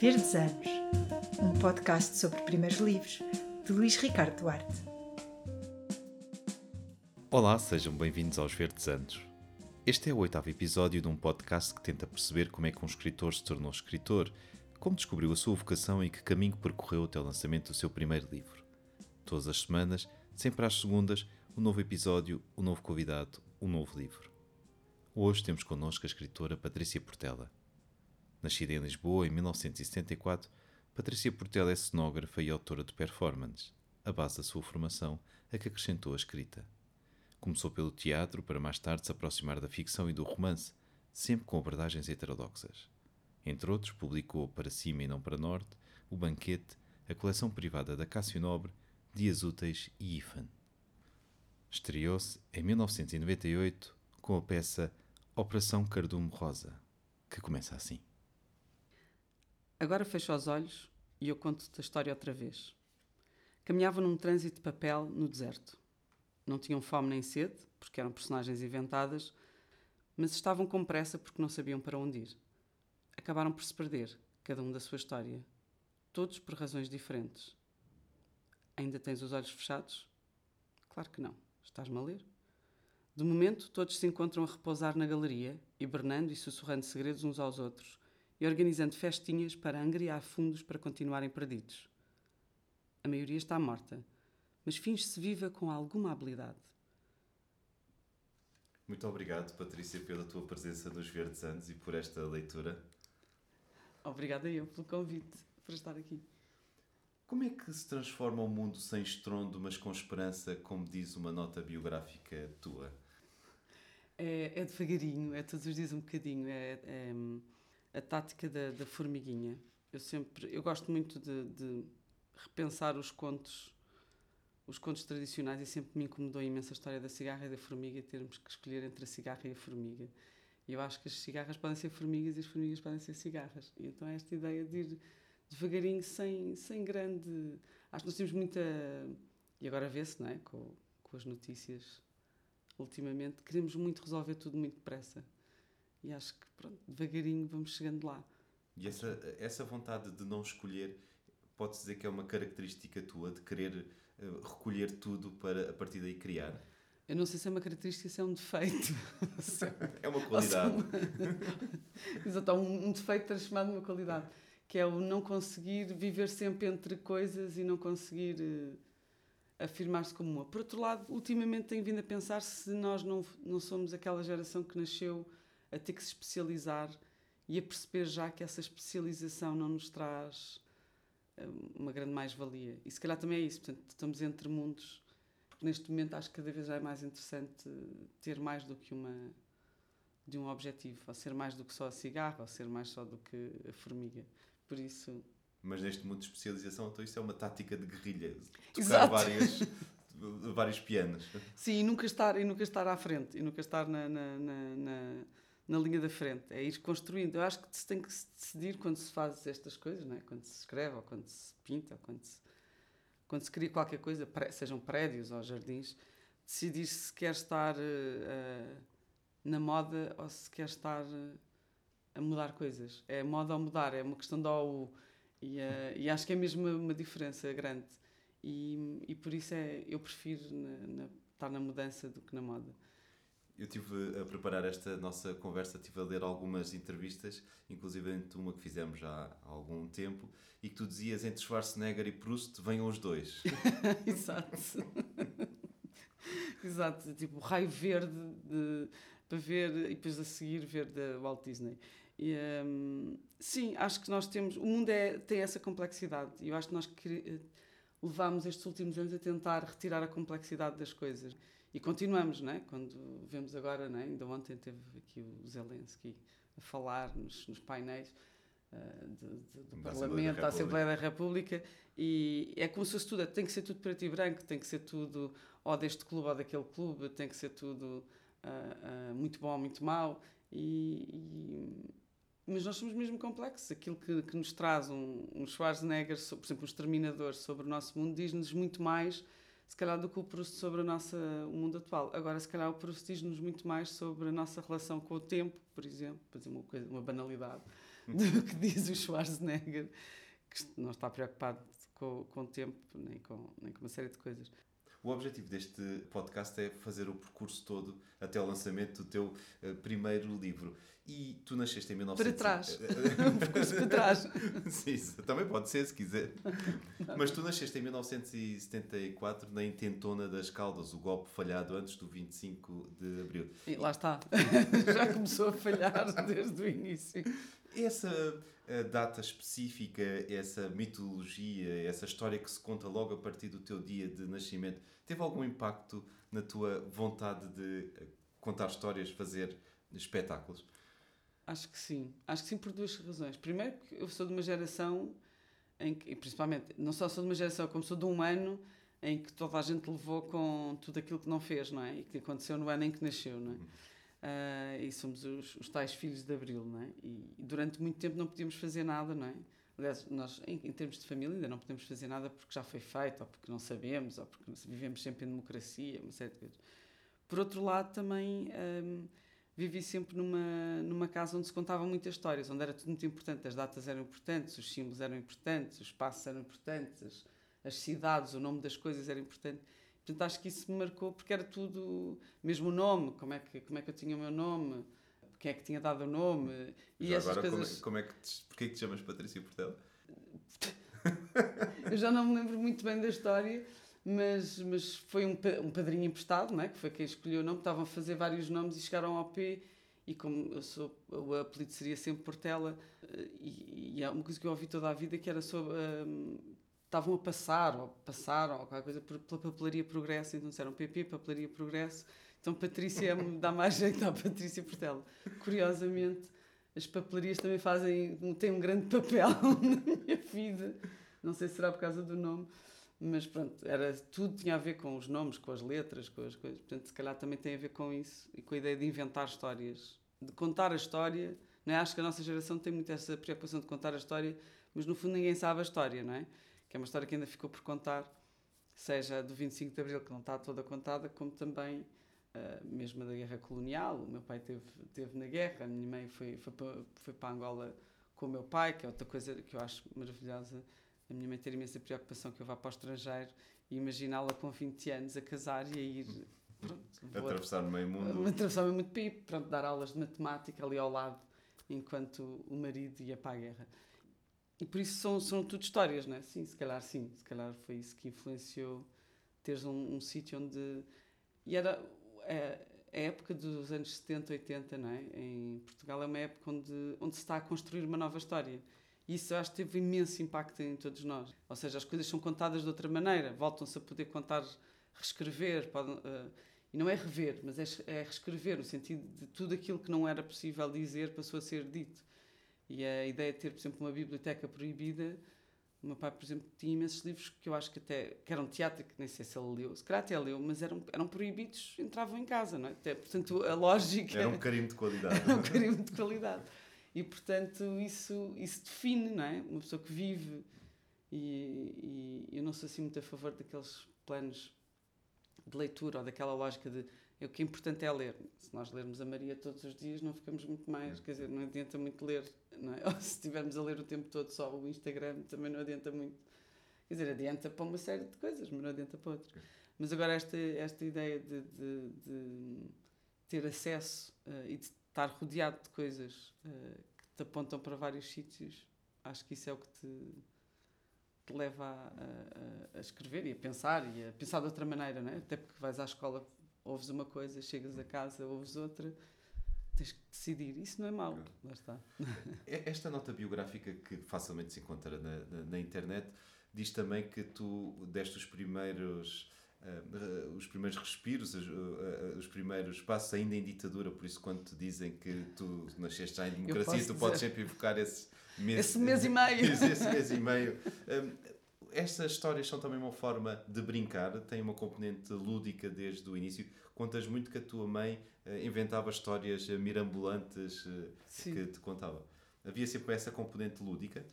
Verdes Anos, um podcast sobre primeiros livros, de Luís Ricardo Duarte. Olá, sejam bem-vindos aos Verdes Anos. Este é o oitavo episódio de um podcast que tenta perceber como é que um escritor se tornou escritor, como descobriu a sua vocação e que caminho percorreu até o lançamento do seu primeiro livro. Todas as semanas, sempre às segundas, um novo episódio, um novo convidado, um novo livro. Hoje temos connosco a escritora Patrícia Portela. Nascida em Lisboa em 1974, Patrícia Portela é cenógrafa e autora de performance, a base da sua formação, a que acrescentou a escrita. Começou pelo teatro para mais tarde se aproximar da ficção e do romance, sempre com abordagens heterodoxas. Entre outros, publicou Para Cima e Não para Norte, O Banquete, a coleção privada da Cássio Nobre, Dias Úteis e IFAN. Estreou-se em 1998 com a peça Operação Cardume Rosa, que começa assim. Agora fecho os olhos e eu conto-te a história outra vez. Caminhavam num trânsito de papel no deserto. Não tinham fome nem sede, porque eram personagens inventadas, mas estavam com pressa porque não sabiam para onde ir. Acabaram por se perder, cada um da sua história, todos por razões diferentes. Ainda tens os olhos fechados? Claro que não. Estás-me a ler? De momento, todos se encontram a repousar na galeria, hibernando e sussurrando segredos uns aos outros e organizando festinhas para angriar fundos para continuarem perdidos. A maioria está morta, mas finge-se viva com alguma habilidade. Muito obrigado, Patrícia, pela tua presença nos Verdes Anos e por esta leitura. Obrigada eu pelo convite para estar aqui. Como é que se transforma um mundo sem estrondo, mas com esperança, como diz uma nota biográfica tua? É, é devagarinho, é todos os dias um bocadinho. É, é a tática da, da, formiguinha. Eu sempre, eu gosto muito de, de, repensar os contos, os contos tradicionais e sempre me incomodou imenso a história da cigarra e da formiga, termos que escolher entre a cigarra e a formiga. E eu acho que as cigarras podem ser formigas e as formigas podem ser cigarras. E então é esta ideia de ir devagarinho, sem, sem grande. Acho que nós temos muita. E agora vê-se, não é? Com, com as notícias ultimamente, queremos muito resolver tudo muito depressa. E acho que, pronto, devagarinho vamos chegando lá. E essa, essa vontade de não escolher, pode-se dizer que é uma característica tua, de querer uh, recolher tudo para a partir daí criar? Eu não sei se é uma característica, se é um defeito. é uma qualidade. Exato, um, um defeito transformado numa qualidade. Que é o não conseguir viver sempre entre coisas e não conseguir uh, afirmar-se como uma. Por outro lado, ultimamente tenho vindo a pensar se nós não, não somos aquela geração que nasceu a ter que se especializar e a perceber já que essa especialização não nos traz eh, uma grande mais-valia. E se calhar também é isso, portanto, estamos entre mundos, neste momento acho que cada vez é mais interessante ter mais do que uma de um objetivo, ou ser mais do que só a cigarra, ou ser mais só do que a formiga. Por isso. Mas neste mundo de especialização, então isso é uma tática de guerrilha, tocar Exato. várias vários pianos. Sim, e nunca estar, e nunca estar à frente, e nunca estar na, na, na, na na linha da frente, é ir construindo. Eu acho que se tem que se decidir quando se faz estas coisas, não é? quando se escreve, ou quando se pinta, ou quando se, quando se cria qualquer coisa, sejam prédios ou jardins, decidir se quer estar uh, na moda ou se quer estar uh, a mudar coisas. É moda ou mudar, é uma questão de ou e, uh, e acho que é mesmo uma, diferença grande. E, e por isso é, eu prefiro na, na, estar na mudança do que na moda. Eu estive a preparar esta nossa conversa, estive a ler algumas entrevistas, inclusive uma que fizemos já há algum tempo, e que tu dizias entre Schwarzenegger e Proust venham os dois. Exato. Exato, tipo raio verde de, para ver e depois a seguir ver da Walt Disney. E, um, sim, acho que nós temos. O mundo é, tem essa complexidade e eu acho que nós que, levámos estes últimos anos a tentar retirar a complexidade das coisas. E continuamos, não é? Quando vemos agora, não é? ainda ontem teve aqui o Zelensky a falar nos, nos painéis uh, de, de, do da Parlamento, da Assembleia da República, e é como se fosse tudo, tem que ser tudo preto e branco, tem que ser tudo ou deste clube ou daquele clube, tem que ser tudo uh, uh, muito bom ou muito mau, e, e, mas nós somos mesmo complexos. Aquilo que, que nos traz um, um Schwarzenegger, por exemplo, um exterminador sobre o nosso mundo, diz-nos muito mais se calhar do que o Proust sobre a nossa, o mundo atual. Agora, se calhar o Proust diz-nos muito mais sobre a nossa relação com o tempo, por exemplo, por exemplo uma, coisa, uma banalidade, do que diz o Schwarzenegger, que não está preocupado com, com o tempo nem com, nem com uma série de coisas. O objetivo deste podcast é fazer o percurso todo até o lançamento do teu uh, primeiro livro. E tu nasceste em 1900... Para trás. um percurso para trás. Sim, também pode ser, se quiser. Mas tu nasceste em 1974 na intentona das Caldas, o golpe falhado antes do 25 de Abril. E lá está. Já começou a falhar desde o início. Essa uh, data específica, essa mitologia, essa história que se conta logo a partir do teu dia de nascimento, teve algum impacto na tua vontade de eh, contar histórias, fazer espetáculos? Acho que sim. Acho que sim por duas razões. Primeiro, que eu sou de uma geração em que, e principalmente, não só sou de uma geração, como sou de um ano em que toda a gente levou com tudo aquilo que não fez, não é? E que aconteceu no ano em que nasceu, não é? Uh, e somos os, os, tais filhos de Abril, não é? E, durante muito tempo não podíamos fazer nada, não é? Aliás, nós, em, em, termos de família, ainda não podemos fazer nada porque já foi feito, ou porque não sabemos, ou porque vivemos sempre em democracia, uma série de coisas. Por outro lado, também. Um, vivi sempre numa, numa casa onde se contavam muitas histórias, onde era tudo muito importante, as datas eram importantes, os símbolos eram importantes, os espaços eram importantes, as, as cidades, o nome das coisas era importante. Portanto, acho que isso me marcou porque era tudo, mesmo o nome, como é que, como é que eu tinha o meu nome, quem é que tinha dado o nome. E já essas agora, coisas... como é, como é que te, porquê é que te chamas Patrícia Portela? eu já não me lembro muito bem da história, mas, mas foi um, um padrinho emprestado, não é? que foi quem escolheu o nome, estavam a fazer vários nomes e chegaram ao P e como eu sou, o apelido seria sempre Portela eh, e, e há uma coisa que eu ouvi toda a vida que era sobre um, estavam a passar ou passaram ou qualquer coisa pela papelaria Progresso, então disseram PP, papelaria Progresso então Patrícia dá mais jeito à Patrícia Portela curiosamente as papelarias também fazem têm um grande papel na minha vida não sei se será por causa do nome mas pronto, era, tudo tinha a ver com os nomes, com as letras, com as coisas. Portanto, se calhar também tem a ver com isso e com a ideia de inventar histórias, de contar a história. Não é? Acho que a nossa geração tem muito essa preocupação de contar a história, mas no fundo ninguém sabe a história, não é? Que é uma história que ainda ficou por contar, seja do 25 de Abril, que não está toda contada, como também uh, mesmo da guerra colonial. O meu pai teve, teve na guerra, a minha mãe foi, foi, para, foi para Angola com o meu pai, que é outra coisa que eu acho maravilhosa a minha mãe ter imensa preocupação que eu vá para o estrangeiro e imaginá-la com 20 anos a casar e a ir pronto, atravessar o meio mundo. Atravessar o meio mundo para pronto, dar aulas de matemática ali ao lado, enquanto o marido ia para a guerra. E por isso são, são tudo histórias, não é? Sim, se calhar sim. Se calhar foi isso que influenciou teres um, um sítio onde. E era. É, a época dos anos 70, 80, não é? Em Portugal é uma época onde, onde se está a construir uma nova história. E isso acho que teve imenso impacto em todos nós. Ou seja, as coisas são contadas de outra maneira, voltam-se a poder contar, reescrever, podem, uh, e não é rever, mas é, é reescrever, no sentido de tudo aquilo que não era possível dizer passou a ser dito. E a ideia de ter, por exemplo, uma biblioteca proibida, o meu pai, por exemplo, tinha imensos livros que eu acho que até que eram teatro, que nem sei se ele leu, se calhar até leu, mas eram, eram proibidos, entravam em casa, não é? Até, portanto, a lógica. Era um carimbo de qualidade. era um carimbo de qualidade. E, portanto, isso, isso define, não é? Uma pessoa que vive. E, e eu não sou assim muito a favor daqueles planos de leitura ou daquela lógica de o que é importante é ler. Se nós lermos a Maria todos os dias, não ficamos muito mais, quer dizer, não adianta muito ler, não é? Ou se estivermos a ler o tempo todo só o Instagram, também não adianta muito. Quer dizer, adianta para uma série de coisas, mas não adianta para outras. Mas agora, esta, esta ideia de, de, de ter acesso uh, e de estar rodeado de coisas uh, que te apontam para vários sítios, acho que isso é o que te, te leva a, a, a, escrever e a pensar e a pensar de outra maneira, não é? Até porque vais à escola, ouves uma coisa, chegas a casa, ouves outra, tens que decidir. Isso não é mau, lá está. Esta nota biográfica que facilmente se encontra na, na, na internet diz também que tu deste os primeiros uh, os primeiros respiros, os, uh, os, primeiros passos ainda em ditadura, por isso quando te dizem que tu nasceste já em democracia, tu podes sempre invocar esse mês, esse mês e meio. esse mês e meio. Um, estas histórias são também uma forma de brincar, tem uma componente lúdica desde o início. Contas muito que a tua mãe inventava histórias mirambulantes que te contava. Havia sempre essa componente lúdica?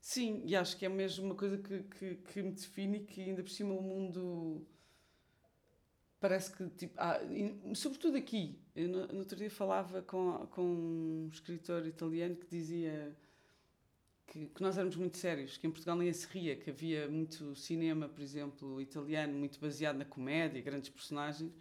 Sim, e acho que é mesmo uma coisa que, que, que me define que ainda por cima o mundo parece que, tipo, ah, sobretudo aqui, eu no, no, outro dia falava com, com um escritor italiano que dizia que, que, nós éramos muito sérios, que em Portugal ninguém se ria, que havia muito cinema, por exemplo, italiano, muito baseado na comédia, grandes personagens.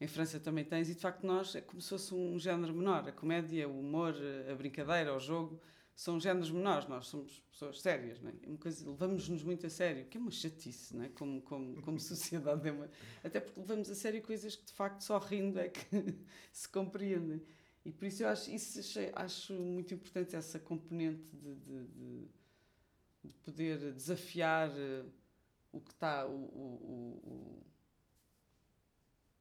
Em França também tens, e de facto nós é como se fosse um género menor. A comédia, o humor, a brincadeira, o jogo são géneros menores, nós somos pessoas sérias, não é? é uma coisa, levamos-nos muito a sério, que é uma chatice, não é? Como, como, como sociedade, é uma, até porque levamos a sério coisas que de facto só rindo é que se compreendem. E por isso eu acho, isso achei, acho muito importante, essa componente de, de, de, de poder desafiar eh, o que está, o, o,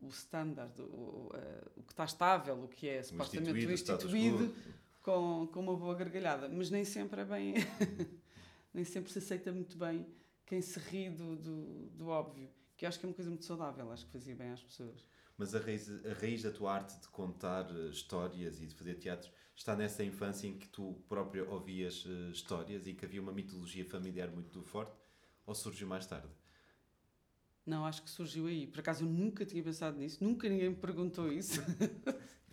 o, o standard, o, o, eh, o que está estável, o que é supostamente o instituído, instituído com, com uma boa gargalhada. Mas nem sempre é bem. nem sempre se aceita muito bem quem se ri do, do, do, óbvio. Que eu acho que é uma coisa muito saudável, acho que fazia bem às pessoas. Mas a raiz, a raiz da tua arte de contar uh, histórias e de fazer teatros está nessa infância em que tu própria ouvias uh, histórias e que havia uma mitologia familiar muito forte? Ou surgiu mais tarde? Não, acho que surgiu aí. Por acaso eu nunca tinha pensado nisso, nunca ninguém me perguntou isso.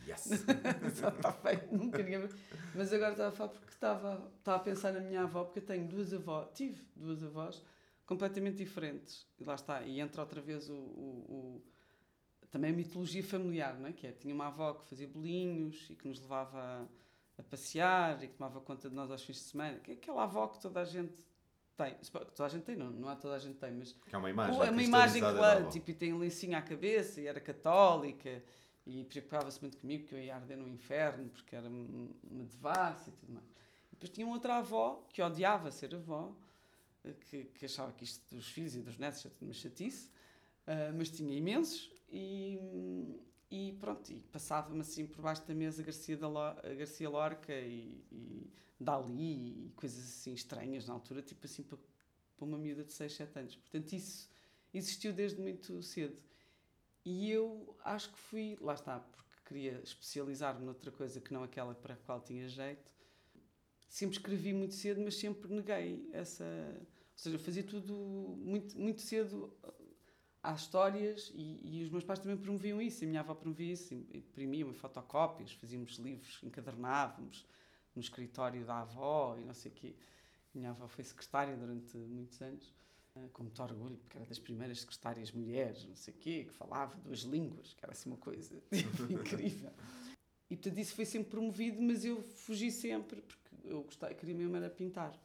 Yes! está feito, nunca ninguém. Mas agora estava a falar porque estava, estava a pensar na minha avó, porque eu tenho duas avós, tive duas avós completamente diferentes. E lá está, e entra outra vez o, o, o também a mitologia familiar, não é? Que é, tinha uma avó que fazia bolinhos e que nos levava a, a passear e que tomava conta de nós aos fins de semana. Que é aquela avó que toda a gente tem. Toda a gente tem, não, não há toda a gente tem, mas. Que é uma imagem. É uma imagem clara, tipo, e tem um lencinho à cabeça e era católica e preocupava-se muito comigo que eu ia arder no inferno porque era uma devassa e tudo mais. E depois tinha outra avó que odiava ser avó, eh, que, que achava que isto dos filhos e dos netos era uma chatice, uh, mas tinha imensos e, e pronto, e passava-me assim por baixo da mesa Garcia, da Lo, Garcia Lorca e, e Dali e coisas assim estranhas na altura, tipo assim para, para uma miúda de 6, 7 anos. Portanto, isso existiu desde muito cedo. E eu acho que fui, lá está, porque queria especializar-me noutra coisa que não aquela para a qual tinha jeito. Sempre escrevi muito cedo, mas sempre neguei essa. Ou seja, fazia tudo muito, muito cedo às histórias e, e, os meus pais também promoviam isso. A minha avó promovia isso, imprimiam fotocópias, fazíamos livros, encadernávamos no escritório da avó e não sei o quê. Minha avó foi secretária durante muitos anos com muito orgulho, porque era das primeiras secretárias mulheres, não sei o quê, que falava duas línguas, que era assim uma coisa incrível. E portanto isso foi sempre promovido, mas eu fugi sempre, porque eu gostava, queria mesmo era pintar.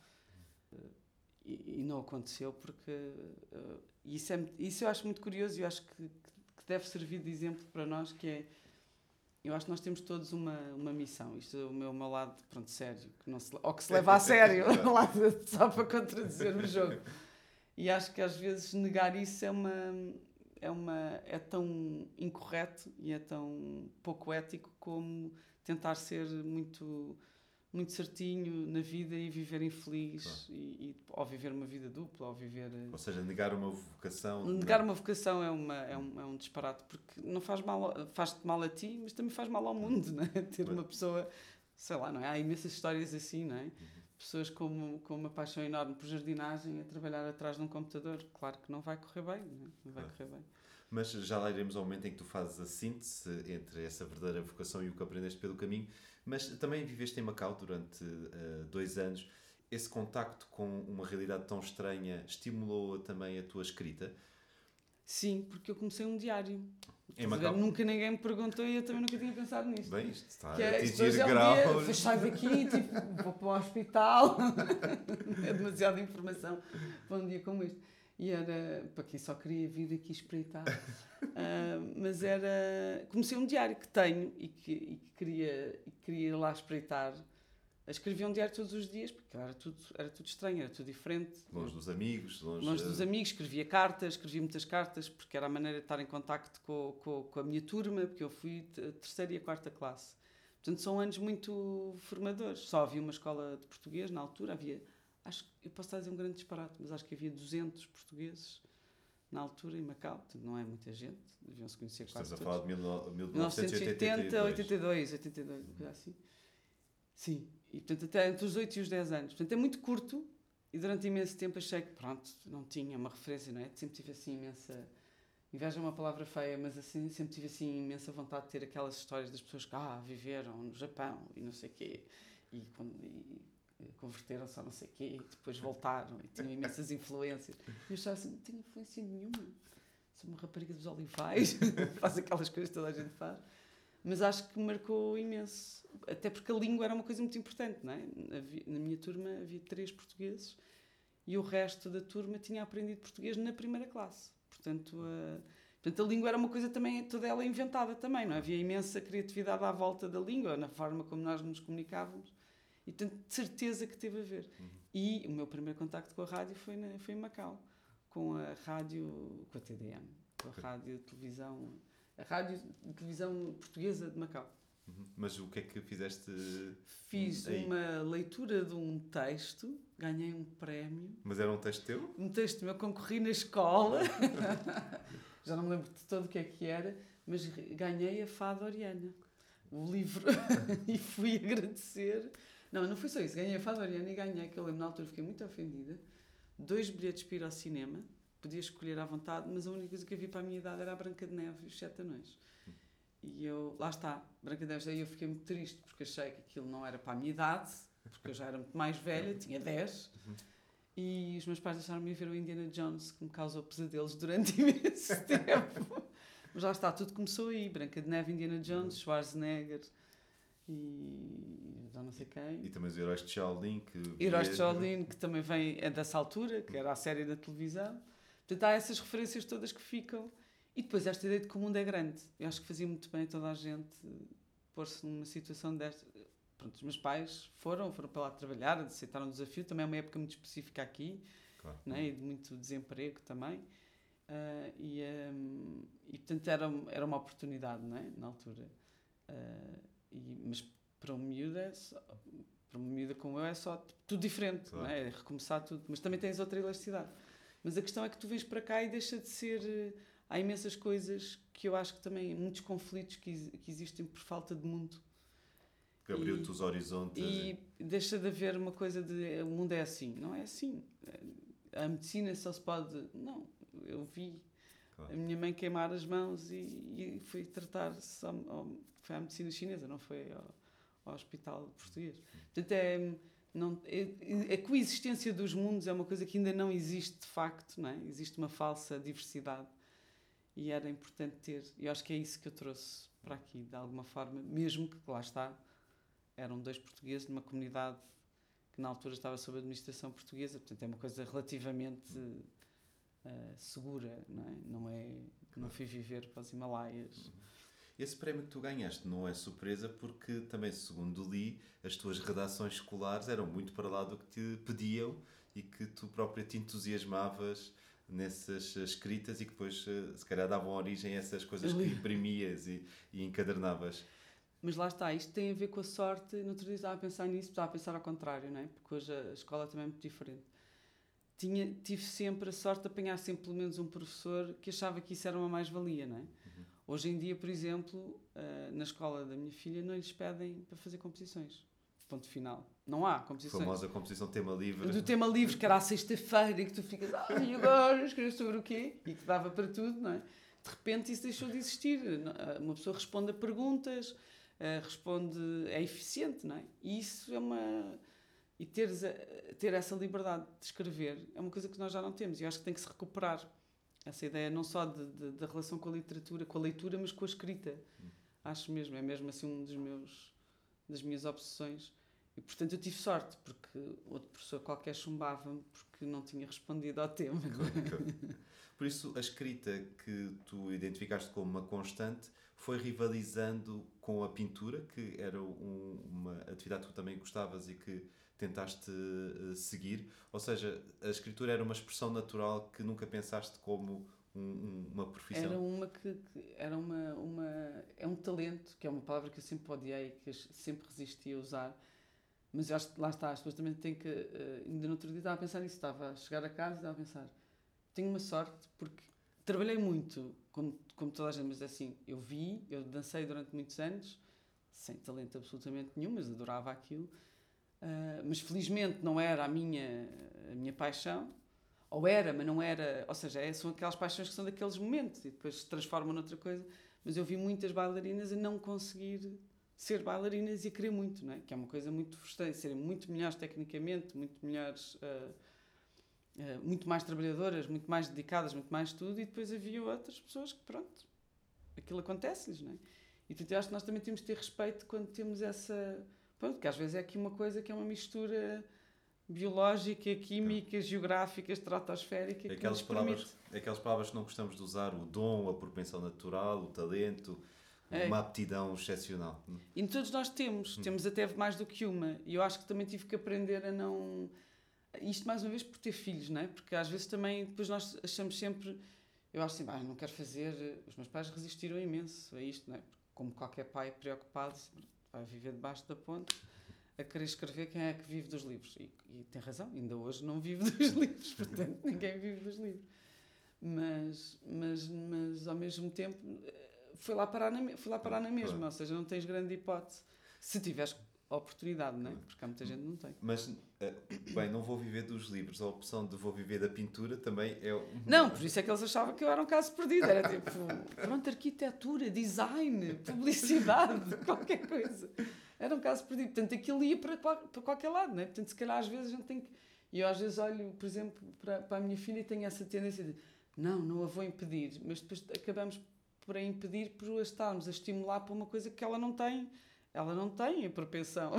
E, e não aconteceu, porque uh, isso, é, isso eu acho muito curioso e eu acho que, que deve servir de exemplo para nós, que é eu acho que nós temos todos uma, uma missão. Isto é o meu, o meu lado, pronto, sério, que não se, ou que se leva a sério, só para contradizer o jogo. E acho que às vezes negar isso é uma é uma é tão incorreto e é tão pouco ético como tentar ser muito muito certinho na vida e viver infeliz claro. e, e, ou viver uma vida dupla ou viver ou seja negar uma vocação negar uma vocação é uma é um, é um disparate porque não faz mal faz mal a ti mas também faz mal ao mundo não é? ter uma pessoa sei lá não é há imensas histórias assim não é uhum pessoas com, com uma paixão enorme por jardinagem a trabalhar atrás de um computador. Claro que não vai correr bem, não, é? não vai correr bem. Mas já lá iremos ao momento em que tu fazes a síntese entre essa verdadeira vocação e o que aprendeste pelo caminho. Mas também viveste em Macau durante uh, dois anos. Esse contacto com uma realidade tão estranha estimulou também a tua escrita? Sim, porque eu comecei um diário. Em Macau? Nunca ninguém me perguntou e eu também nunca tinha pensado nisto. Bem, isto está que a é, atingir é um graus. Dia, sai daqui, tipo, vou para o hospital. é demasiada informação para um dia como este. E era para quem só queria vir aqui espreitar. uh, mas era. Comecei um diário que tenho e que, e que queria, e queria ir lá espreitar escrevia um diário todos os dias, porque era tudo, era tudo estranho, era tudo diferente. Longe dos amigos, longe, longe dos amigos, escrevia cartas, escrevia muitas cartas, porque era a maneira de estar em contacto com, com, com a minha turma, porque eu fui terceira e a quarta classe. Portanto, são anos muito formadores. Só havia uma escola de português na altura, havia, acho eu posso estar a dizer um grande disparate, mas acho que havia 200 portugueses na altura em Macau, não é muita gente, deviam se conhecer Estamos quase a falar de 1980, 82, 82, uma coisa assim. Sim, e portanto até entre os 8 e os 10 anos. Portanto é muito curto e durante imenso tempo achei que pronto, não tinha uma referência, não é? Sempre tive assim imensa. Inveja é uma palavra feia, mas assim sempre tive assim imensa vontade de ter aquelas histórias das pessoas que ah, viveram no Japão e não sei o quê. E, e converteram-se a não sei o quê, e depois voltaram e tinham imensas influências. E eu achava assim, não tenho influência nenhuma. Sou uma rapariga dos olivais, faz aquelas coisas que toda a gente faz. Mas acho que marcou imenso. Até porque a língua era uma coisa muito importante, não é? Na minha turma havia três portugueses e o resto da turma tinha aprendido português na primeira classe. Portanto, a, portanto, a língua era uma coisa também, toda ela inventada também, não é? Havia imensa criatividade à volta da língua, na forma como nós nos comunicávamos. E, de certeza que teve a ver. E o meu primeiro contacto com a rádio foi, na, foi em Macau, com a rádio, com a TDM, com a rádio televisão, a rádio televisão portuguesa de Macau. Uhum. Mas o que é que fizeste? Fiz Aí. uma leitura de um texto, ganhei um prémio. Mas era um texto teu? Um texto meu, concorri na escola, já não me lembro de todo o que é que era, mas ganhei a Fada Oriana, o livro, e fui agradecer. Não, não foi só isso, ganhei a Fada Oriana e ganhei, que eu lembro na altura fiquei muito ofendida, dois bilhetes para ir ao cinema, podia escolher à vontade, mas a única coisa que havia para a minha idade era a Branca de Neve e os Sete Anões. E eu, lá está, Branca de Neve, aí eu fiquei muito triste, porque achei que aquilo não era para a minha idade, porque eu já era muito mais velha, tinha 10, e os meus pais deixaram-me ver o Indiana Jones, que me causou pesadelos durante imenso tempo. Mas lá está, tudo começou aí, Branca de Neve, Indiana Jones, Schwarzenegger e não sei quem. E também os heróis de Shaolin que. Heróis de Shaolin, que também vem é dessa altura, que era a série da televisão. Portanto, há essas referências todas que ficam. E depois esta ideia de que o mundo é grande. Eu acho que fazia muito bem toda a gente pôr-se numa situação desta. Pronto, os meus pais foram, foram para lá trabalhar, aceitaram o desafio. Também é uma época muito específica aqui, Claro. né? e de muito desemprego também. Ah, e, ehm, e, portanto, era, era uma oportunidade, não é? Na altura. Ah, e, mas para um miúdo é só, para uma miúda como eu é só tipo, tudo diferente, Claro. não é? É recomeçar tudo. Mas também tens outra elasticidade. Mas a questão é que tu vens para cá e deixa de ser. eh, Há imensas coisas que eu acho que também, muitos conflitos que, que existem por falta de mundo. Que abriu-te os horizontes. E deixa de haver uma coisa de eh, o mundo é assim. Não é assim. A medicina só se pode. Não, eu vi Claro. a minha mãe queimar as mãos e, e fui tratar-se. Foi à medicina chinesa, não foi ao, ao hospital português. Portanto, é, não, é, a coexistência dos mundos é uma coisa que ainda não existe de facto, não é? Existe uma falsa diversidade e era importante ter. E acho que é isso que eu trouxe para aqui, de alguma forma, mesmo que lá está, eram dois portugueses numa comunidade que na altura estava sob administração portuguesa, portanto é uma coisa relativamente eh, segura, não é? Não é não fui viver para os Himalaias. Esse prémio que tu ganhaste não é surpresa porque também, segundo li, as tuas redações escolares eram muito para lá do que te pediam e que tu própria te entusiasmavas nessas escritas e que depois, eh, se calhar, davam origem a essas coisas que imprimias e, e encadernavas. Mas lá está, isto tem a ver com a sorte. No outro dia estava a pensar nisso, estava a pensar ao contrário, não é? Porque hoje a escola também é muito diferente. Tinha, tive sempre a sorte de apanhar sempre pelo menos um professor que achava que isso era uma mais-valia, não é? Hoje em dia, por exemplo, eh, na escola da minha filha não lhes pedem para fazer composições. Ponto final. Não há composições. famosa composição tema livre. Do tema livre, que era à sexta-feira, e que tu ficas, ah, e agora escrever sobre o quê? E que dava para tudo, não é? De repente isso deixou de existir. Uma pessoa responde a perguntas, eh, responde, é eficiente, não é? E isso é uma. E teres a- ter essa liberdade de escrever é uma coisa que nós já não temos e eu acho que tem que se recuperar. Essa ideia não só de- de- da relação com a literatura, com a leitura, mas com a escrita. Acho mesmo, é mesmo assim um dos meus, das minhas obsessões. E portanto eu tive sorte, porque outro professor qualquer chumbava-me porque não tinha respondido ao tema. Por isso, a escrita que tu identificaste como uma constante foi rivalizando com a pintura, que era um- uma atividade que tu também gostavas e que tentaste eh, seguir. Ou seja, a escritura era uma expressão natural que nunca pensaste como um- um- uma profissão. Era uma que, que- era uma, uma é um talento, que é uma palavra que eu sempre odiei, que sempre resisti a usar. Mas acho que lá está, as pessoas também têm que. eh, ainda no outro dia estava a pensar nisso, estava a chegar a casa e estava a pensar: tenho uma sorte porque trabalhei muito, como, como toda a gente, mas assim, eu vi, eu dancei durante muitos anos, sem talento absolutamente nenhum, mas adorava aquilo. Ah, mas felizmente não era a minha, a minha paixão, ou era, mas não era. Ou seja, é- são aquelas paixões que são daqueles momentos e depois se transformam noutra coisa. Mas eu vi muitas bailarinas a não conseguir ser bailarinas e a querer muito, não é? que é uma coisa muito frustrante, serem muito melhores tecnicamente, muito melhores, uh, uh, muito mais trabalhadoras, muito mais dedicadas, muito mais tudo, e depois havia outras pessoas que, pronto, aquilo acontece-lhes, não é? E portanto, eu acho que nós também temos de ter respeito quando temos essa. Pronto, que às vezes é aqui uma coisa que é uma mistura biológica, química, geográfica, estratosférica. É aquelas, palavras, aquelas palavras que não gostamos de usar: o dom, a propensão natural, o talento, é. uma aptidão excepcional. E todos nós temos, hum. temos até mais do que uma. E eu acho que também tive que aprender a não. Isto mais uma vez por ter filhos, não é? Porque às vezes também, depois nós achamos sempre. Eu acho assim, ah, não quero fazer. Os meus pais resistiram imenso a isto, não é? Como qualquer pai preocupado, vai viver debaixo da ponte a querer escrever quem é que vive dos livros. E, e tem razão, ainda hoje não vive dos livros, portanto ninguém vive dos livros. Mas, mas, mas ao mesmo tempo foi lá parar na, foi lá parar na mesma, ou seja, não tens grande hipótese. Se tiveres oportunidade, não é? Porque há muita gente que não tem. Mas, eh, bem, não vou viver dos livros. A opção de vou viver da pintura também é. Não, por isso é que eles achavam que eu era um caso perdido. Era tipo, pronto, arquitetura, design, publicidade, qualquer coisa. Era um caso perdido. Portanto, aquilo ia para, para qualquer lado, não é? Portanto, se calhar às vezes a gente tem que. E eu às vezes olho, por exemplo, para, para a minha filha e tenho essa tendência de não, não a vou impedir, mas depois acabamos por a impedir por a estarmos a estimular para uma coisa que ela não tem. Ela não tem a propensão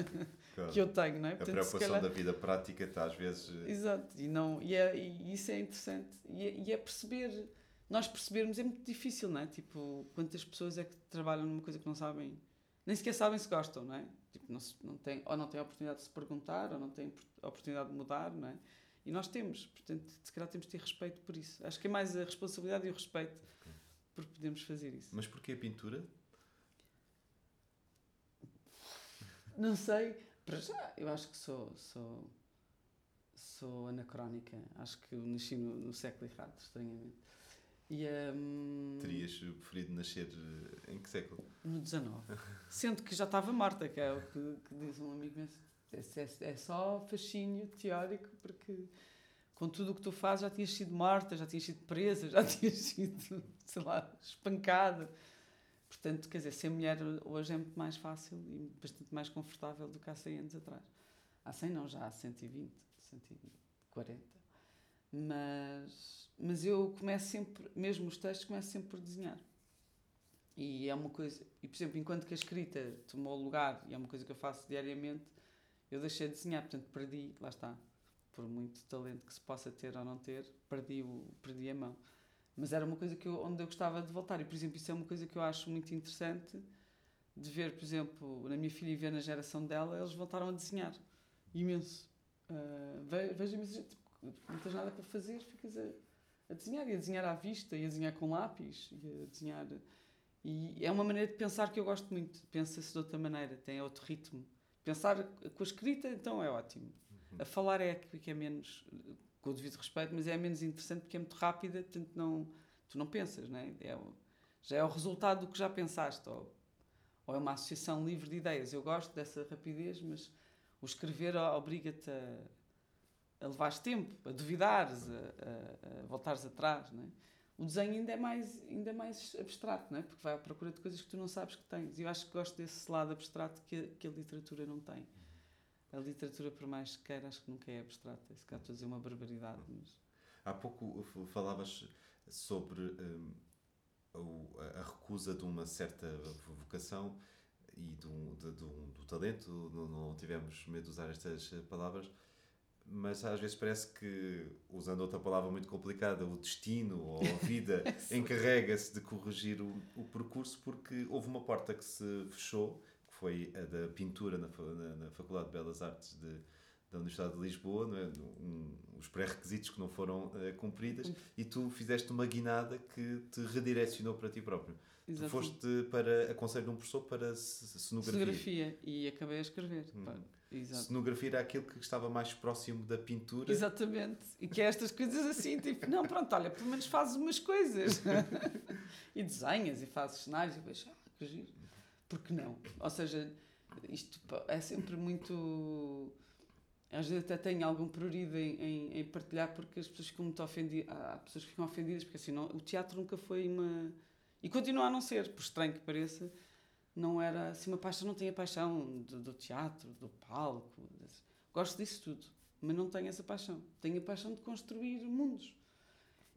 claro. que eu tenho, não é? Portanto, a preocupação calhar... da vida prática está às vezes. Eh, Exato, e, não, e, é, e isso é interessante. E é, e é, perceber, nós percebermos é muito difícil, não é? Tipo, quantas pessoas é que trabalham numa coisa que não sabem, nem sequer sabem se gostam, não é? Tipo, não, não tem, ou não têm a oportunidade de se perguntar, ou não têm a oportunidade de mudar, não é? E nós temos, portanto, se calhar temos de ter respeito por isso. Acho que é mais a responsabilidade e o respeito porque podemos fazer isso. Mas porquê a pintura? Não sei. Para já, eu acho que sou, sou, sou anacrónica. Acho que nasci no, no século errado, estranhamente. E, um, Terias preferido nascer eh, em que século? No 19. Sendo que já estava morta, que é o que, que diz um amigo meu. É, é, é só fascínio teórico, porque com tudo o que tu fazes já tinhas sido morta, já tinhas sido presa, já tinhas sido, sei lá, espancada. Portanto, quer dizer, ser mulher hoje é muito mais fácil e bastante mais confortável do que há 100 anos atrás. Há 100 não, já há 120, 140. Mas, mas eu começo sempre, mesmo os textos, começo sempre por desenhar. E é uma coisa, e por exemplo, enquanto que a escrita tomou lugar, e é uma coisa que eu faço diariamente, eu deixei de desenhar, portanto perdi, lá está, por muito talento que se possa ter ou não ter, perdi, o, perdi a mão. Mas era uma coisa que eu, onde eu gostava de voltar. E, por exemplo, isso é uma coisa que eu acho muito interessante de ver, por exemplo, na minha filha e ver na geração dela, eles voltaram a desenhar. Imenso. Uh, vejo imenso gente, não tens nada para fazer, ficas a, a desenhar. E a desenhar à vista, e a desenhar com lápis, e a desenhar... E é uma maneira de pensar que eu gosto muito. Pensa-se de outra maneira, tem outro ritmo. Pensar com a escrita, então, é ótimo. A falar é que é menos, com o devido respeito, mas é menos interessante porque é muito rápida, portanto não, tu não pensas, não é? é já é o resultado do que já pensaste, ou, ou é uma associação livre de ideias. Eu gosto dessa rapidez, mas o escrever obriga-te a, a levares tempo, a duvidares, a, a, a, voltares atrás, não é? O desenho ainda é mais, ainda é mais abstrato, não é? Porque vai à procura de coisas que tu não sabes que tens. E eu acho que gosto desse lado abstrato que a, que a literatura não tem a literatura, por mais que queira, acho que nunca é abstrata. Se calhar estou a dizer uma barbaridade. Mas... Há pouco falavas sobre a recusa de uma certa vocação e do, de, do, do talento, não, não, tivemos medo de usar estas palavras, mas às vezes parece que, usando outra palavra muito complicada, o destino ou a vida encarrega-se de corrigir o, o percurso porque houve uma porta que se fechou foi a da pintura na, na, na Faculdade de Belas Artes de, da Universidade de Lisboa, é? Um, os pré-requisitos que não foram uh, cumpridos, e tu fizeste uma guinada que te redirecionou para ti próprio. Exatamente. Tu foste para aconselho de um professor para cenografia. Cenografia, e acabei a escrever. Hum. Exato. Cenografia era aquilo que estava mais próximo da pintura. Exatamente. E que é estas coisas assim, tipo, não, pronto, olha, pelo menos fazes umas coisas. e desenhas e fazes cenários e vejo, ah, que giro porque não? Ou seja, isto é sempre muito. Às vezes até tenho algum prurido em, em, em, partilhar porque as pessoas ficam muito ofendidas. Há pessoas que ficam ofendidas porque assim, não, o teatro nunca foi uma. E continua a não ser, por estranho que pareça, não era assim uma paixão, não tenho a paixão do, do teatro, do palco. desse- Gosto disso tudo, mas não tenho essa paixão. Tenho a paixão de construir mundos.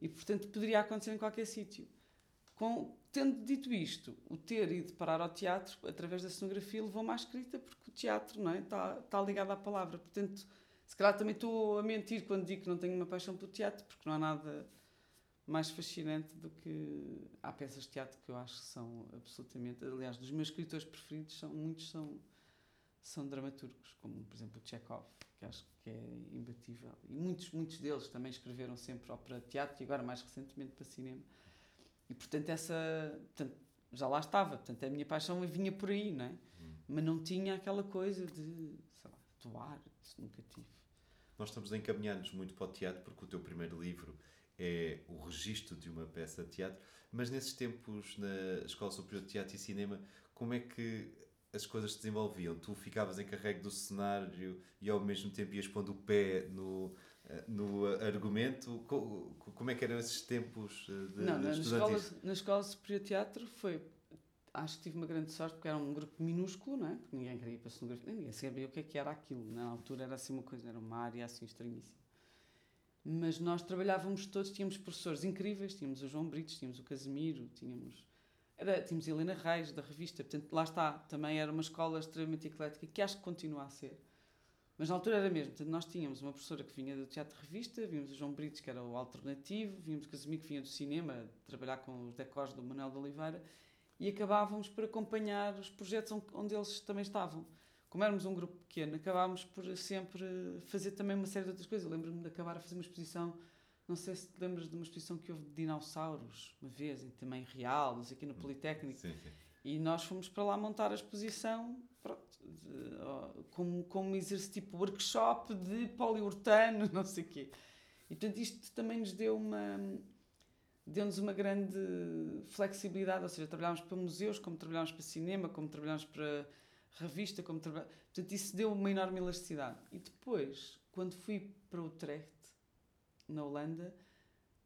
E, portanto, poderia acontecer em qualquer sítio. Com, tendo dito isto, o ter ido parar ao teatro através da cenografia levou-me à escrita, porque o teatro não é? está, está ligado à palavra. Portanto, se calhar também estou a mentir quando digo que não tenho uma paixão pelo teatro, porque não há nada mais fascinante do que. Há peças de teatro que eu acho que são absolutamente. Aliás, dos meus escritores preferidos, são, muitos são, são dramaturgos, como por exemplo o Chekhov, que acho que é imbatível. E muitos, muitos deles também escreveram sempre para teatro e agora mais recentemente para cinema. E portanto, essa. Portanto, já lá estava, portanto, a minha paixão vinha por aí, não é? Mas não tinha aquela coisa de, sei lá, atuar, isso nunca tive. Nós estamos a encaminhar-nos muito para o teatro porque o teu primeiro livro é o registro de uma peça de teatro, mas nesses tempos na Escola Superior de Teatro e Cinema, como é que as coisas se desenvolviam? Tu ficavas encarregue do cenário e ao mesmo tempo ias pondo o pé no, no argumento? Co- co- Como é que eram esses tempos eh, de, não, na, escola, na Escola Superior de Teatro foi. Acho que tive uma grande sorte porque era um grupo minúsculo, não é? Porque ninguém queria ir para a cenografia, ninguém sabia o que é que era aquilo. Na altura era assim uma coisa, era uma área assim estranhíssima. Mas nós trabalhávamos todos, tínhamos professores incríveis, tínhamos o João Britos, tínhamos o Casemiro, tínhamos. Era, tínhamos a Helena Reis, da revista, portanto, lá está, também era uma escola extremamente eclética, que acho que continua a ser. Mas na altura era mesmo, portanto, nós tínhamos uma professora que vinha do teatro de revista, vimos o João Britos, que era o alternativo, vimos o Casemiro, que vinha do cinema, trabalhar com os decors do Manuel de Oliveira, e acabávamos por acompanhar os projetos onde, eles também estavam. Como éramos um grupo pequeno, acabávamos por sempre fazer também uma série de outras coisas. Lembro-me de acabar a fazer uma exposição, não sei se te lembras de uma exposição que houve de dinossauros, uma vez, em também real, não sei aqui no Politécnico. Sim, sim. E nós fomos para lá montar a exposição pronto, de- ó, como, como exercício tipo workshop de poliuretano, não sei o quê. E portanto isto também nos deu uma deu-nos uma grande flexibilidade, ou seja, trabalhámos para museus, como trabalhámos para cinema, como trabalhámos para revista, como trabalha... portanto isso deu uma enorme elasticidade. E depois, quando fui para Utrecht, na Holanda,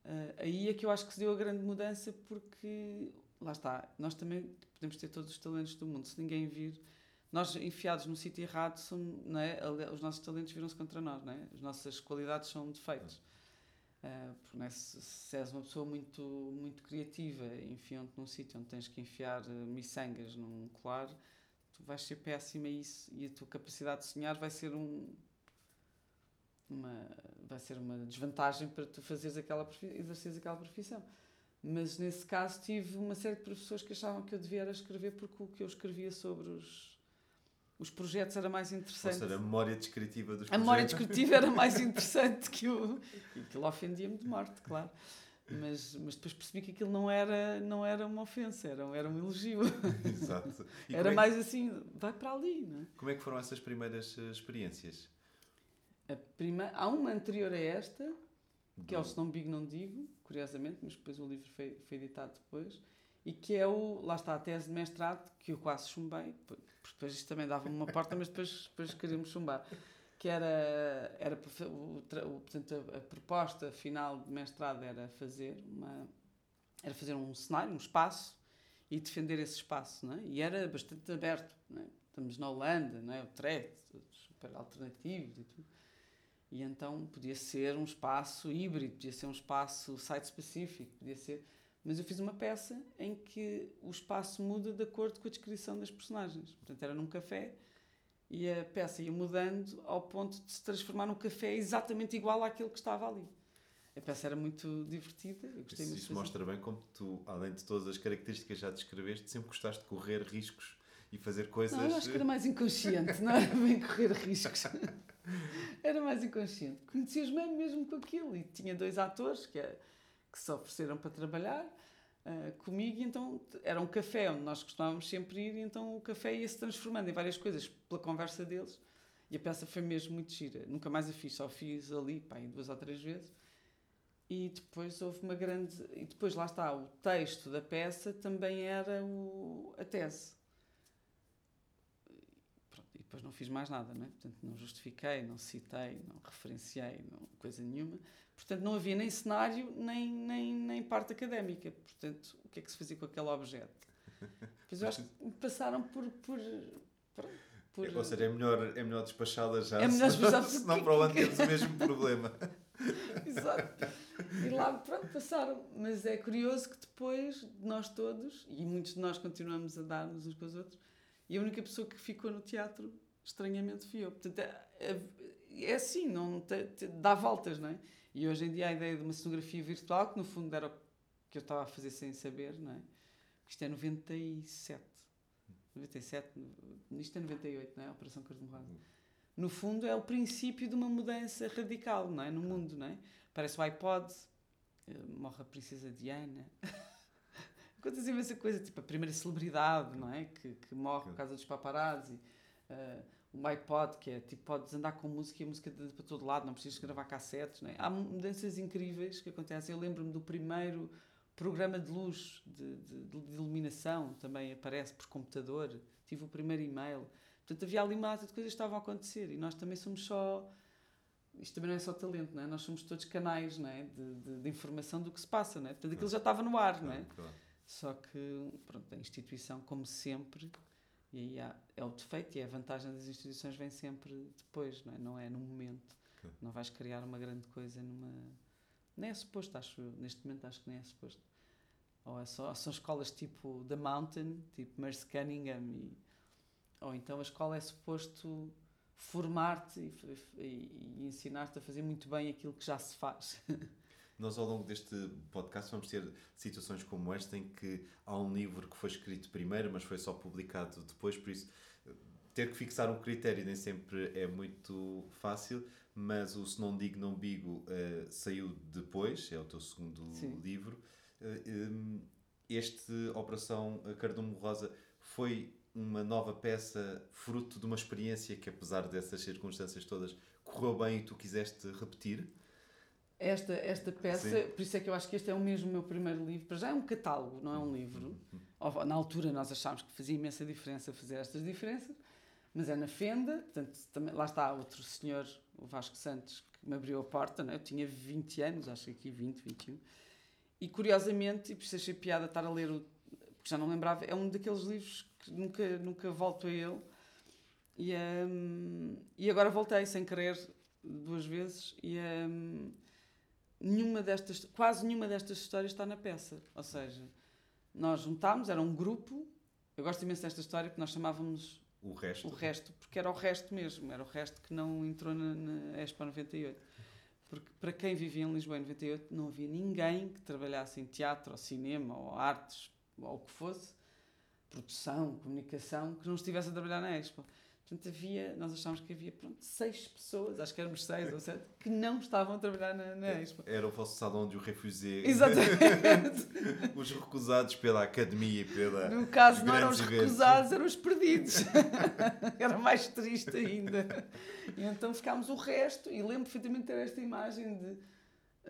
eh, aí é que eu acho que se deu a grande mudança porque lá está, nós também podemos ter todos os talentos do mundo, se ninguém vir, nós enfiados no sítio errado, somos, não é? Os nossos talentos viram-se contra nós, não é? as nossas qualidades são defeitos. Eh, porque é? se, se és uma pessoa muito, muito criativa, enfiam-te num sítio onde tens que enfiar eh, miçangas num colar, tu vais ser péssima isso e a tua capacidade de sonhar vai ser um uma, vai ser uma desvantagem para tu fazeres aquela exerceres aquela profissão. Mas nesse caso tive uma série de professores que achavam que eu devia escrever porque o que eu escrevia sobre os, os projetos era mais Ou interessante. seja, a memória descritiva dos A memória projetos. descritiva era mais interessante que o. E aquilo ofendia-me de morte, claro. Mas, mas depois percebi que aquilo não era, não era uma ofensa, era, era um elogio. Exato. E Era é, mais assim, vai para ali, não é? como é que foram essas primeiras eh, experiências? A prima, há uma anterior a esta, que é o Se Não Bigo Não Digo, curiosamente, mas depois o livro foi, foi editado depois, e que é o, lá está, a tese de mestrado, que eu quase chumbei, porque depois isto também dava-me uma porta, mas depois, depois queríamos chumbar, que era, era o, portanto, a, a proposta final de mestrado era fazer uma, era fazer um cenário, um espaço, e defender esse espaço, não é? E era bastante aberto, não é? Estamos na Holanda, não é? O Utrecht, super alternativos e tudo. E então podia ser um espaço híbrido, podia ser um espaço site-específico, podia ser... Mas eu fiz uma peça em que o espaço muda de acordo com a descrição das personagens. Portanto, era num café e a peça ia mudando ao ponto de se transformar num café exatamente igual àquele que estava ali. A peça era muito divertida, eu gostei Isso, muito isso mostra bem como tu, além de todas as características que já descreveste, sempre gostaste de correr riscos e fazer coisas. Não, eu acho que era mais inconsciente, não era bem correr riscos. Era mais inconsciente. Conhecia-me mesmo com aquilo. E tinha dois atores que, é- que se ofereceram para trabalhar ah, comigo, e então era um café onde nós costumávamos sempre ir, e então o café ia se transformando em várias coisas pela conversa deles. E a peça foi mesmo muito gira. Nunca mais a fiz, só fiz ali, pá, duas ou três vezes. E depois houve uma grande. E depois lá está, o texto da peça também era o, a tese. E depois não fiz mais nada, não é? Portanto, não justifiquei, não citei, não referenciei, não, coisa nenhuma. Portanto, não havia nem cenário, nem, nem, nem parte académica. Portanto, o que é que se fazia com aquele objeto? Pois eu acho que passaram por. por, por, por Ou seja, é melhor, é melhor despachá-las já, É melhor despachá-las senão porque- para o ano temos o mesmo problema. Exato. E lá, pronto, passaram. Mas é curioso que depois, nós todos, e muitos de nós continuamos a dar-nos uns com os outros, e a única pessoa que ficou no teatro, estranhamente, fui eu. Portanto, é, é, é assim, não te- te- dá voltas, não é? E hoje em dia a ideia de uma cenografia virtual, que no fundo era o que eu estava a fazer sem saber, não é? Isto é 97. 97, isto é 98, não é? A Operação Cor-de-Rosa. No fundo, é o princípio de uma mudança radical, não é? No mundo, não é? Parece o iPod, eh, morre a princesa Diana. Acontece imensa coisa, tipo a primeira celebridade, não é? Que, que morre por causa dos paparazzi. eh, o iPod, que é tipo, podes andar com música e a música de, para todo lado, não precisas gravar cassetes, não é? Há mudanças incríveis que acontecem. Eu lembro-me do primeiro programa de luz, de, de, de iluminação, também aparece por computador. Tive o primeiro e-mail. Portanto, havia ali uma data de coisas que estavam a acontecer e nós também somos só. Isto também não é só talento, não é? Nós somos todos canais não é? de, de, informação do que se passa, não é? Portanto, aquilo já estava no ar, não é? Só que, pronto, a instituição, como sempre, e aí há, é o defeito e a vantagem das instituições vem sempre depois, não é? Não é no momento. Não vais criar uma grande coisa numa. Nem é suposto, acho. Neste momento acho que nem é suposto. Ou é só, são escolas tipo The Mountain, tipo Merce Cunningham, e, ou então a escola é suposto formar-te e, e- e ensinar-te a fazer muito bem aquilo que já se faz. Nós, ao longo deste podcast, vamos ter situações como esta em que há um livro que foi escrito primeiro, mas foi só publicado depois, por isso ter que fixar um critério nem sempre é muito fácil, mas o Se Não Digo, Não Bigo eh, saiu depois, é o teu segundo Sim. livro. Hum, este Operação Cardume Rosa foi uma nova peça fruto de uma experiência que, apesar dessas circunstâncias todas, correu bem e tu quiseste repetir. Esta, esta peça, Sim. por isso é que eu acho que este é o mesmo meu primeiro livro. Para já é um catálogo, não é um livro. Ou- Na altura nós achámos que fazia imensa diferença fazer estas diferenças, mas é na fenda. Portanto, também, lá está outro senhor, o Vasco Santos, que me abriu a porta. Não é? Eu tinha 20 anos, acho que aqui 20, 21. E curiosamente, e por isso achei piada estar a ler, o, porque já não lembrava, é um daqueles livros que nunca, nunca volto a ele. E, hum, e agora voltei sem querer duas vezes e hum, nenhuma destas, quase nenhuma destas histórias está na peça. Ou seja, nós juntámos, era um grupo. Eu gosto imenso desta história porque nós chamávamos O resto. o resto, porque era o resto mesmo, era o resto que não entrou na, na Expo 98. Porque para quem vivia em Lisboa em 98 não havia ninguém que trabalhasse em teatro, ou cinema, ou artes, ou o que fosse, produção, comunicação, que não estivesse a trabalhar na Expo. Portanto, havia, nós achámos que havia pronto, seis pessoas, acho que éramos seis ou sete, que não estavam a trabalhar na, na Expo. Era o vosso salão de o refusé. Exatamente. Os recusados pela academia e pela. No caso, não eram os recusados, eram os perdidos. Era mais triste ainda. E então ficámos o resto, e lembro perfeitamente de ter esta imagem de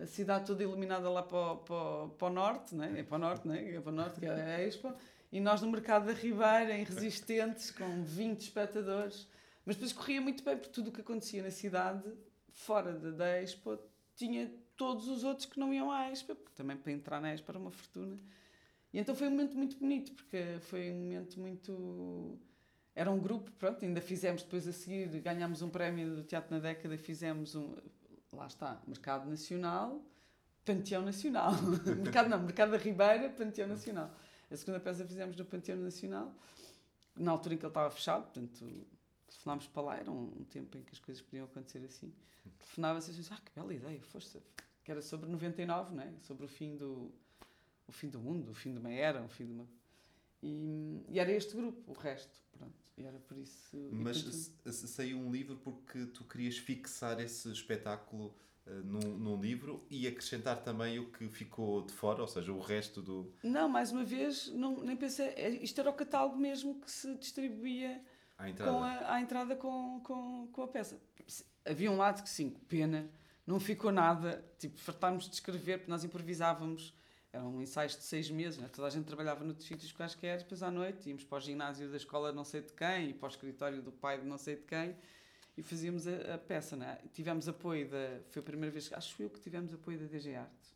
a cidade toda iluminada lá para, o- para, para o norte, né? é para o norte, né? é para o norte, que é a Expo, e nós no mercado da Ribeira, em resistentes, com 20 espectadores. Mas depois corria muito bem, porque tudo o que acontecia na cidade, fora da, Expo, tinha todos os outros que não iam à Expo, porque também para entrar na Expo era uma fortuna. E então foi um momento muito bonito, porque foi um momento muito. Era um grupo, pronto, ainda fizemos depois a seguir, ganhámos um prémio do Teatro na Década, fizemos um. Lá está, Mercado Nacional, Panteão Nacional. mercado não, Mercado da Ribeira, Panteão Nacional. A segunda peça fizemos no Panteão Nacional, na altura em que ele estava fechado, portanto, telefonámos para lá, era um, um tempo em que as coisas podiam acontecer assim. Telefonava-se e ah, que bela ideia, foste. Que era sobre 99, não é? Sobre o fim do, o fim do mundo, o fim de uma era, o fim de uma. E, e era este grupo, o resto, pronto. E era por isso. Mas saiu um livro porque tu querias fixar esse espetáculo num, num livro e acrescentar também o que ficou de fora, ou seja, o resto do. Não, mais uma vez, não, nem pensei. é- Isto era o catálogo mesmo que se distribuía à entrada. com a, à entrada com, com, com a peça. Havia um lado que sim, pena, não ficou nada. Tipo, fartámos de escrever, porque nós improvisávamos. Eram ensaios de seis meses, né? toda a gente trabalhava noutros sítios quaisquer, depois à noite íamos para o ginásio da escola não sei de quem e para o escritório do pai de não sei de quem e fazíamos a, a peça. Né? Tivemos apoio da. Foi a primeira vez, acho eu que tivemos apoio da DG Artes.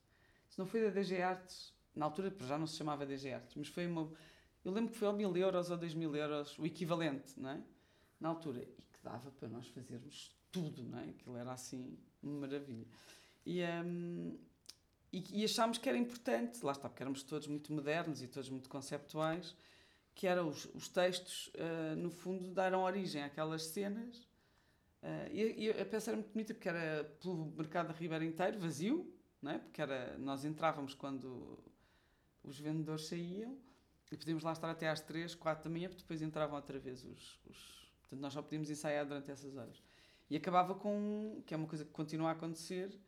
Se não foi da DG Artes, na altura já não se chamava DG Artes, mas foi uma. eu lembro que foi ao mil euros ou dois mil euros, o equivalente, não é? Na altura. E que dava para nós fazermos tudo, não é? Aquilo era assim, uma maravilha. E, um, e, e achámos que era importante, lá está, porque éramos todos muito modernos e todos muito conceptuais, que eram os, os textos, uh, no fundo, deram origem àquelas cenas. Uh, e, e a peça era muito bonita porque era pelo mercado da Ribeira inteiro, vazio, não é? porque era, nós entrávamos quando os vendedores saíam e podíamos lá estar até às 3, 4 da manhã, porque depois entravam outra vez os, os. Portanto, nós só podíamos ensaiar durante essas horas. E acabava com, que é uma coisa que continua a acontecer,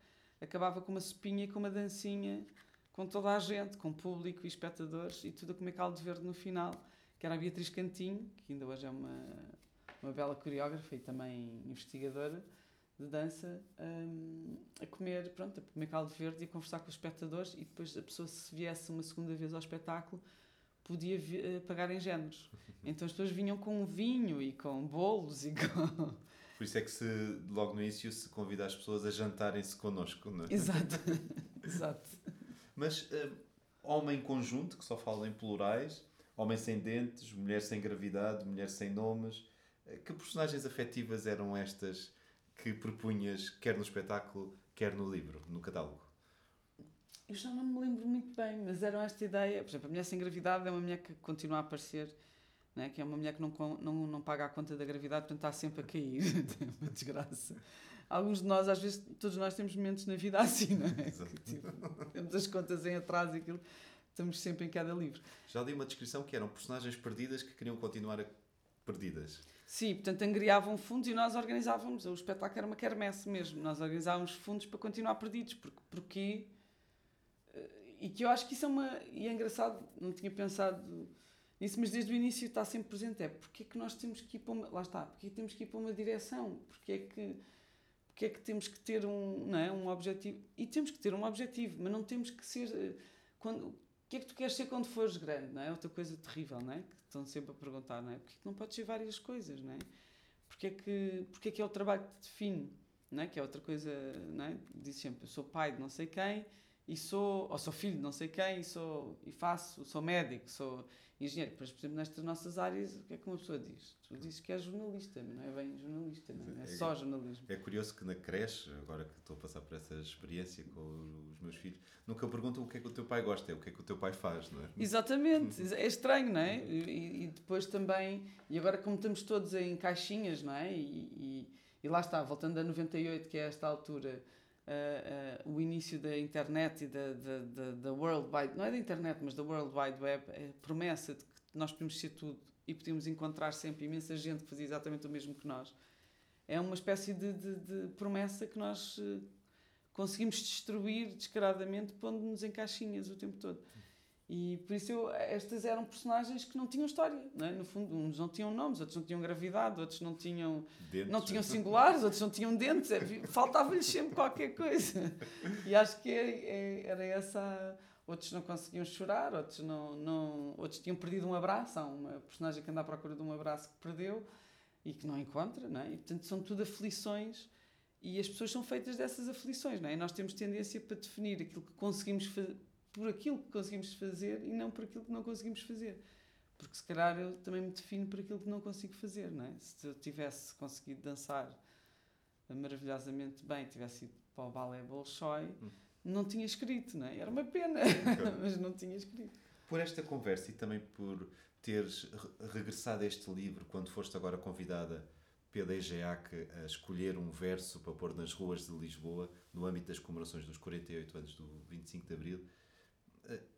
acabava com uma sopinha e com uma dancinha com toda a gente, com público e espectadores e tudo a comer caldo verde no final, que era a Beatriz Cantinho, que ainda hoje é uma, uma bela coreógrafa e também investigadora de dança, um, a comer, pronto, a comer caldo verde e a conversar com os espectadores e depois a pessoa se viesse uma segunda vez ao espetáculo podia uh, pagar em géneros. Então as pessoas vinham com vinho e com bolos e com por isso é que se, logo no início se convida as pessoas a jantarem-se connosco, não é? Exato. Exato. Mas uh, homem conjunto, que só fala em plurais, homem sem dentes, mulher sem gravidade, mulher sem nomes. Uh, que personagens afetivas eram estas que propunhas, quer no espetáculo, quer no livro, no catálogo? Eu já não me lembro muito bem, mas eram esta ideia. Por exemplo, a mulher sem gravidade é uma mulher que continua a aparecer né? que é uma mulher que não, não, não paga a conta da gravidade, portanto está sempre a cair. é uma desgraça. Alguns de nós, às vezes, todos nós temos momentos na vida assim, não é? Que, tipo, temos as contas em atraso e aquilo, estamos sempre em cada livro. Já li uma descrição que eram personagens perdidas que queriam continuar a... perdidas. Sim, portanto angriavam fundos e nós organizávamos, o espetáculo era uma quermesse mesmo, nós organizávamos fundos para continuar perdidos, porque, porque eh, e que eu acho que isso é uma, e é engraçado, não tinha pensado isso, mas desde o início está sempre presente. É porque é que nós temos que ir para uma. Lá está, porque que temos que ir para uma direção? Porque é que, porque é que temos que ter um, não é, um objetivo? E temos que ter um objetivo, mas não temos que ser. Eh, quando, que é que tu queres ser quando fores grande? Não é? Outra coisa terrível, não é? Que estão sempre a perguntar, não é? Porque é que não podes ser várias coisas, não é? Porque é que, porque é, que é o trabalho que te define? Não é? Que é outra coisa, não é? Diz sempre, eu sou pai de não sei quem e sou, ou sou filho de não sei quem e, sou, e faço, sou médico, sou engenheiro. Mas, por exemplo, nestas nossas áreas, o que é que uma pessoa diz? Tu dizes que é jornalista, mas não é bem jornalista, não é, é só jornalismo. É curioso que na creche, agora que estou a passar por essa experiência com os meus filhos, nunca perguntam o que é que o teu pai gosta, é o que é que o teu pai faz, não é? Exatamente, é estranho, não é? E, e depois também, e agora como estamos todos em caixinhas, não é? E, e, e lá está, voltando a 98, que é esta altura uh, uh, o início da internet e da, da, da, da, World Wide, não é da internet, mas da World Wide Web, a promessa de que nós podíamos ser tudo e podíamos encontrar sempre imensa gente que fazia exatamente o mesmo que nós, é uma espécie de, de, de promessa que nós uh, conseguimos destruir descaradamente pondo-nos em caixinhas o tempo todo. E por isso eu, estas eram personagens que não tinham história, não é? no fundo, uns não tinham nomes, outros não tinham gravidade, outros não tinham, dentes. não tinham singulares, outros não tinham dentes, é, faltava-lhes sempre qualquer coisa. E acho que é, é, era essa. Outros não conseguiam chorar, outros, não, não, outros tinham perdido um abraço. Há uma personagem que anda à procura de um abraço que perdeu e que não encontra, não é? e portanto são tudo aflições e as pessoas são feitas dessas aflições, não é? E nós temos tendência para definir aquilo que conseguimos fazer por aquilo que conseguimos fazer e não por aquilo que não conseguimos fazer. Porque se calhar eu também me defino por aquilo que não consigo fazer, não é? Se eu tivesse conseguido dançar maravilhosamente bem, tivesse ido para o balé Bolshoi, hum. não tinha escrito, não é? Era uma pena, mas não tinha escrito. Por esta conversa e também por teres regressado a este livro quando foste agora convidada pela EGEAC a escolher um verso para pôr nas ruas de Lisboa no âmbito das comemorações dos 48 anos do 25 de Abril,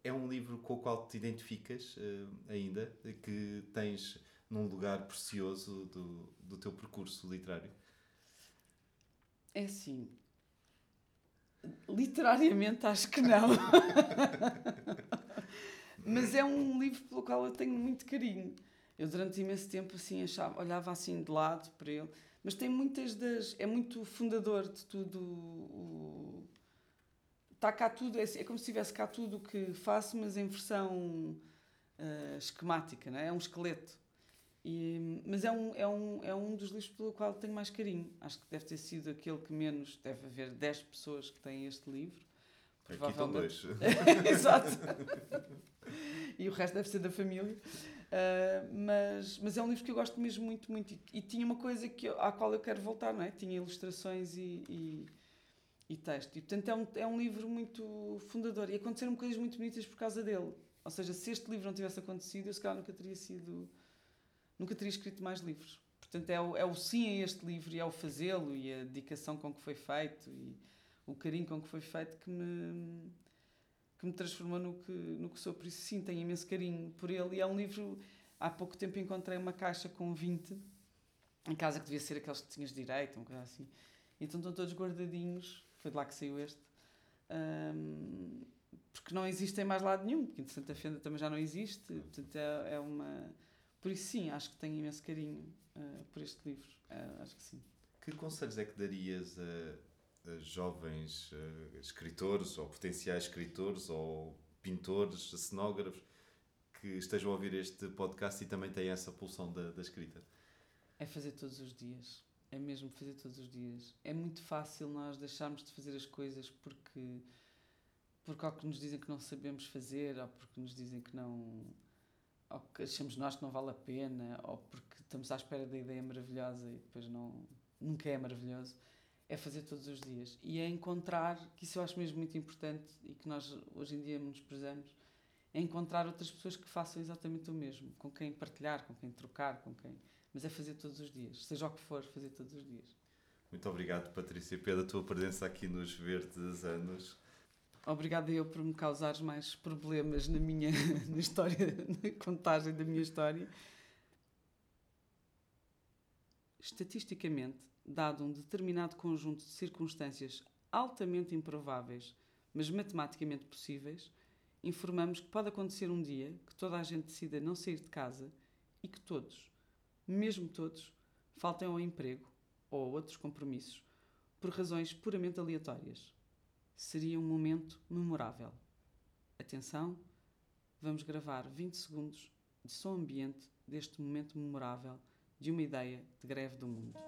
é um livro com o qual te identificas uh, ainda, que tens num lugar precioso do, do teu percurso literário? É assim. Literariamente acho que não. Mas é um livro pelo qual eu tenho muito carinho. Eu durante imenso tempo assim achava, olhava assim de lado para ele, mas tem muitas das é muito fundador de tudo o, está cá tudo, é, é como se tivesse cá tudo o que faço, mas em versão uh, esquemática, não é? é um esqueleto. E, mas é um, é, um, é um dos livros pelo qual tenho mais carinho. Acho que deve ter sido aquele que menos. Deve haver 10 pessoas que têm este livro, Aqui dois. Exato. e o resto deve ser da família. Uh, mas, mas é um livro que eu gosto mesmo muito, muito. E, e tinha uma coisa que eu, à qual eu quero voltar, não é? Tinha ilustrações e, e, e texto. E portanto é um, é um livro muito fundador. E aconteceram coisas muito bonitas por causa dele. Ou seja, se este livro não tivesse acontecido, eu se calhar nunca teria sido. Nunca teria escrito mais livros. Portanto, é o, é o sim a este livro e é o fazê-lo e a dedicação com que foi feito e o carinho com que foi feito que me que me transformou no que, no que sou. Por isso, sim, tenho imenso carinho por ele. E é um livro. Há pouco tempo encontrei uma caixa com 20 em casa que devia ser aqueles que tinhas direito, uma coisa assim. Então estão todos guardadinhos. Foi de lá que saiu este. Um, porque não existem mais lado nenhum. Porque Santa Fenda também já não existe. Portanto, é, é uma. Por isso, sim, acho que tenho imenso carinho uh, por este livro. Uh, acho que sim. Que conselhos é que darias a jovens uh, escritores ou potenciais escritores ou pintores, cenógrafos que estejam a ouvir este podcast e também têm essa pulsão da, da escrita? É fazer todos os dias. É mesmo fazer todos os dias. É muito fácil nós deixarmos de fazer as coisas porque porque ou que nos dizem que não sabemos fazer, ou porque nos dizem que não. ou que achamos nós que não vale a pena, ou porque estamos à espera da ideia maravilhosa e depois não. nunca é maravilhoso é fazer todos os dias e é encontrar, que isso eu acho mesmo muito importante e que nós hoje em dia nos prezamos, é encontrar outras pessoas que façam exatamente o mesmo, com quem partilhar, com quem trocar, com quem. Mas é fazer todos os dias, seja o que for, fazer todos os dias. Muito obrigado, Patrícia, pela tua presença aqui nos Verdes Anos. Obrigada eu por me causares mais problemas na minha na história, na contagem da minha história. Estatisticamente, dado um determinado conjunto de circunstâncias altamente improváveis, mas matematicamente possíveis, informamos que pode acontecer um dia que toda a gente decida não sair de casa e que todos, mesmo todos, faltem ao emprego ou a outros compromissos por razões puramente aleatórias. Seria um momento memorável. Atenção, vamos gravar 20 segundos de som ambiente deste momento memorável de uma ideia de greve do mundo.